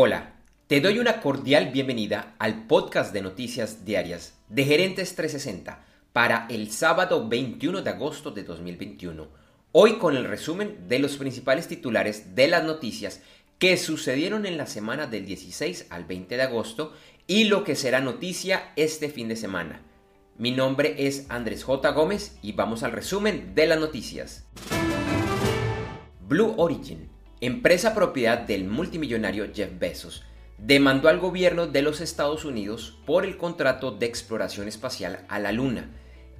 Hola, te doy una cordial bienvenida al podcast de noticias diarias de Gerentes 360 para el sábado 21 de agosto de 2021. Hoy con el resumen de los principales titulares de las noticias que sucedieron en la semana del 16 al 20 de agosto y lo que será noticia este fin de semana. Mi nombre es Andrés J. Gómez y vamos al resumen de las noticias. Blue Origin empresa propiedad del multimillonario Jeff Bezos, demandó al gobierno de los Estados Unidos por el contrato de exploración espacial a la Luna,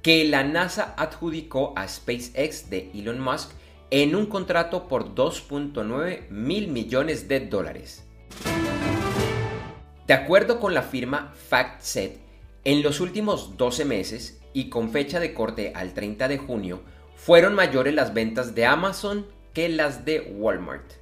que la NASA adjudicó a SpaceX de Elon Musk en un contrato por 2.9 mil millones de dólares. De acuerdo con la firma FactSet, en los últimos 12 meses y con fecha de corte al 30 de junio, fueron mayores las ventas de Amazon las de Walmart.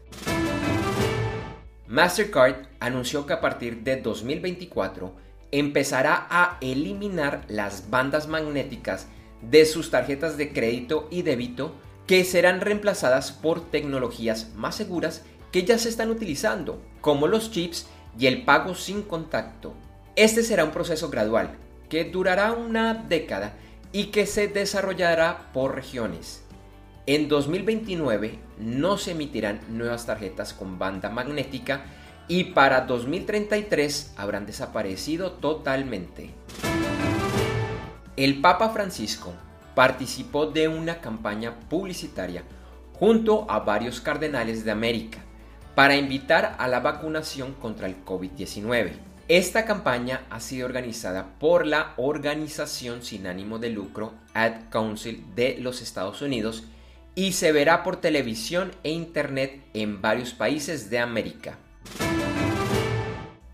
Mastercard anunció que a partir de 2024 empezará a eliminar las bandas magnéticas de sus tarjetas de crédito y débito que serán reemplazadas por tecnologías más seguras que ya se están utilizando, como los chips y el pago sin contacto. Este será un proceso gradual que durará una década y que se desarrollará por regiones. En 2029 no se emitirán nuevas tarjetas con banda magnética y para 2033 habrán desaparecido totalmente. El Papa Francisco participó de una campaña publicitaria junto a varios cardenales de América para invitar a la vacunación contra el COVID-19. Esta campaña ha sido organizada por la organización sin ánimo de lucro Ad Council de los Estados Unidos y se verá por televisión e internet en varios países de América.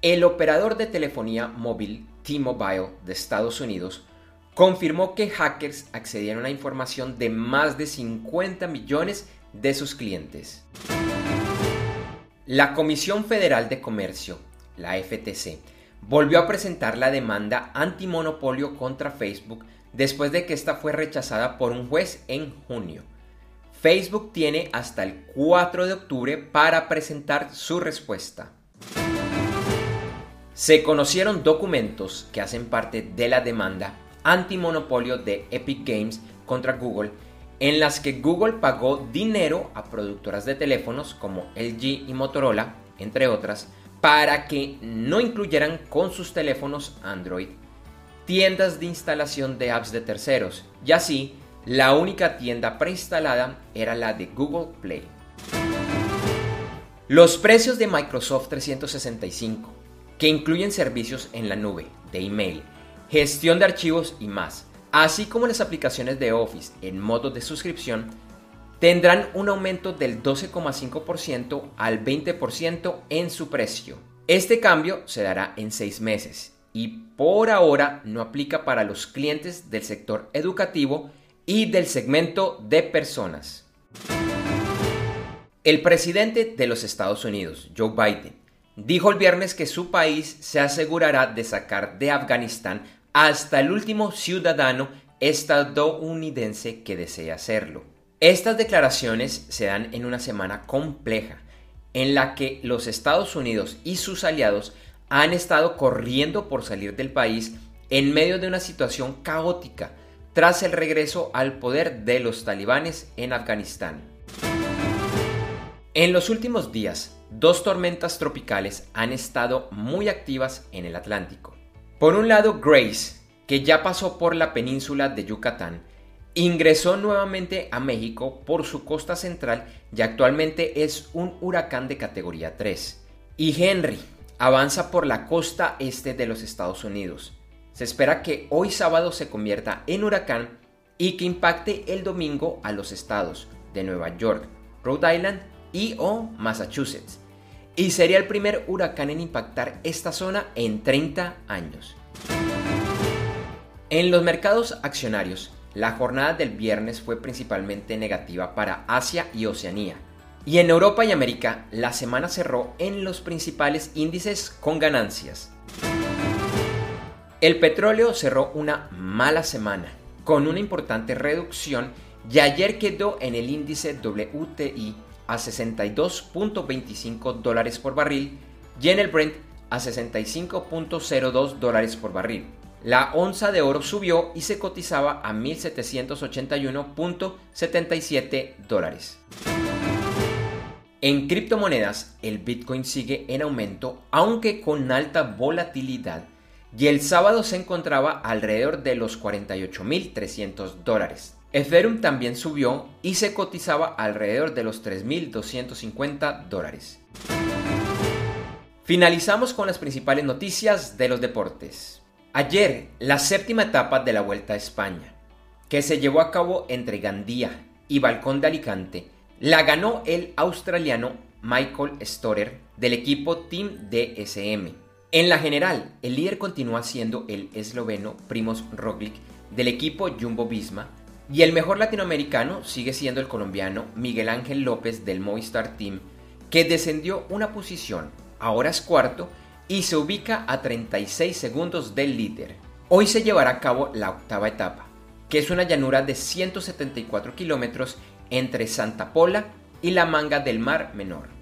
El operador de telefonía móvil T-Mobile de Estados Unidos confirmó que hackers accedieron a información de más de 50 millones de sus clientes. La Comisión Federal de Comercio, la FTC, volvió a presentar la demanda antimonopolio contra Facebook después de que esta fue rechazada por un juez en junio. Facebook tiene hasta el 4 de octubre para presentar su respuesta. Se conocieron documentos que hacen parte de la demanda antimonopolio de Epic Games contra Google en las que Google pagó dinero a productoras de teléfonos como LG y Motorola, entre otras, para que no incluyeran con sus teléfonos Android tiendas de instalación de apps de terceros y así la única tienda preinstalada era la de Google Play. Los precios de Microsoft 365, que incluyen servicios en la nube, de email, gestión de archivos y más, así como las aplicaciones de Office en modo de suscripción, tendrán un aumento del 12,5% al 20% en su precio. Este cambio se dará en seis meses y por ahora no aplica para los clientes del sector educativo y del segmento de personas. El presidente de los Estados Unidos, Joe Biden, dijo el viernes que su país se asegurará de sacar de Afganistán hasta el último ciudadano estadounidense que desee hacerlo. Estas declaraciones se dan en una semana compleja en la que los Estados Unidos y sus aliados han estado corriendo por salir del país en medio de una situación caótica tras el regreso al poder de los talibanes en Afganistán. En los últimos días, dos tormentas tropicales han estado muy activas en el Atlántico. Por un lado, Grace, que ya pasó por la península de Yucatán, ingresó nuevamente a México por su costa central y actualmente es un huracán de categoría 3. Y Henry avanza por la costa este de los Estados Unidos. Se espera que hoy sábado se convierta en huracán y que impacte el domingo a los estados de Nueva York, Rhode Island y o Massachusetts. Y sería el primer huracán en impactar esta zona en 30 años. En los mercados accionarios, la jornada del viernes fue principalmente negativa para Asia y Oceanía. Y en Europa y América, la semana cerró en los principales índices con ganancias. El petróleo cerró una mala semana, con una importante reducción y ayer quedó en el índice WTI a 62.25 dólares por barril, y en el Brent a 65.02 dólares por barril. La onza de oro subió y se cotizaba a 1.781.77 dólares. En criptomonedas, el Bitcoin sigue en aumento, aunque con alta volatilidad, y el sábado se encontraba alrededor de los 48.300 dólares. Ethereum también subió y se cotizaba alrededor de los 3.250 dólares. Finalizamos con las principales noticias de los deportes. Ayer, la séptima etapa de la Vuelta a España, que se llevó a cabo entre Gandía y Balcón de Alicante, la ganó el australiano Michael Storer del equipo Team DSM. En la general, el líder continúa siendo el esloveno Primoz Roglic del equipo Jumbo Visma y el mejor latinoamericano sigue siendo el colombiano Miguel Ángel López del Movistar Team, que descendió una posición, ahora es cuarto, y se ubica a 36 segundos del líder. Hoy se llevará a cabo la octava etapa, que es una llanura de 174 kilómetros entre Santa Pola y la Manga del Mar Menor.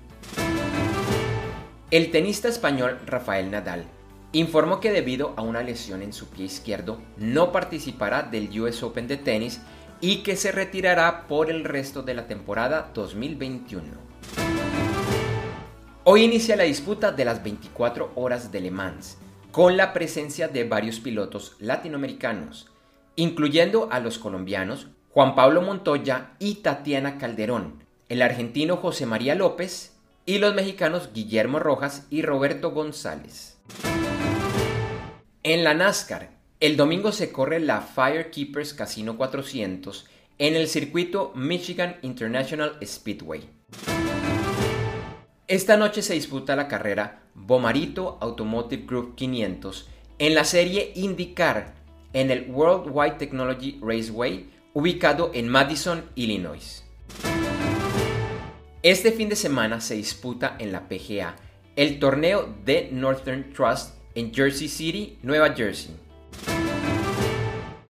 El tenista español Rafael Nadal informó que debido a una lesión en su pie izquierdo no participará del US Open de tenis y que se retirará por el resto de la temporada 2021. Hoy inicia la disputa de las 24 horas de Le Mans, con la presencia de varios pilotos latinoamericanos, incluyendo a los colombianos Juan Pablo Montoya y Tatiana Calderón, el argentino José María López y los mexicanos Guillermo Rojas y Roberto González. En la NASCAR, el domingo se corre la Firekeepers Casino 400 en el circuito Michigan International Speedway. Esta noche se disputa la carrera Bomarito Automotive Group 500 en la serie IndyCar en el Worldwide Technology Raceway ubicado en Madison, Illinois. Este fin de semana se disputa en la PGA el torneo de Northern Trust en Jersey City, Nueva Jersey.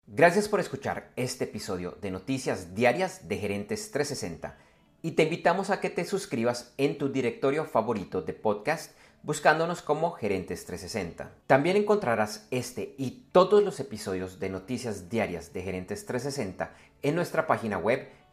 Gracias por escuchar este episodio de Noticias Diarias de Gerentes 360 y te invitamos a que te suscribas en tu directorio favorito de podcast buscándonos como Gerentes 360. También encontrarás este y todos los episodios de noticias diarias de Gerentes 360 en nuestra página web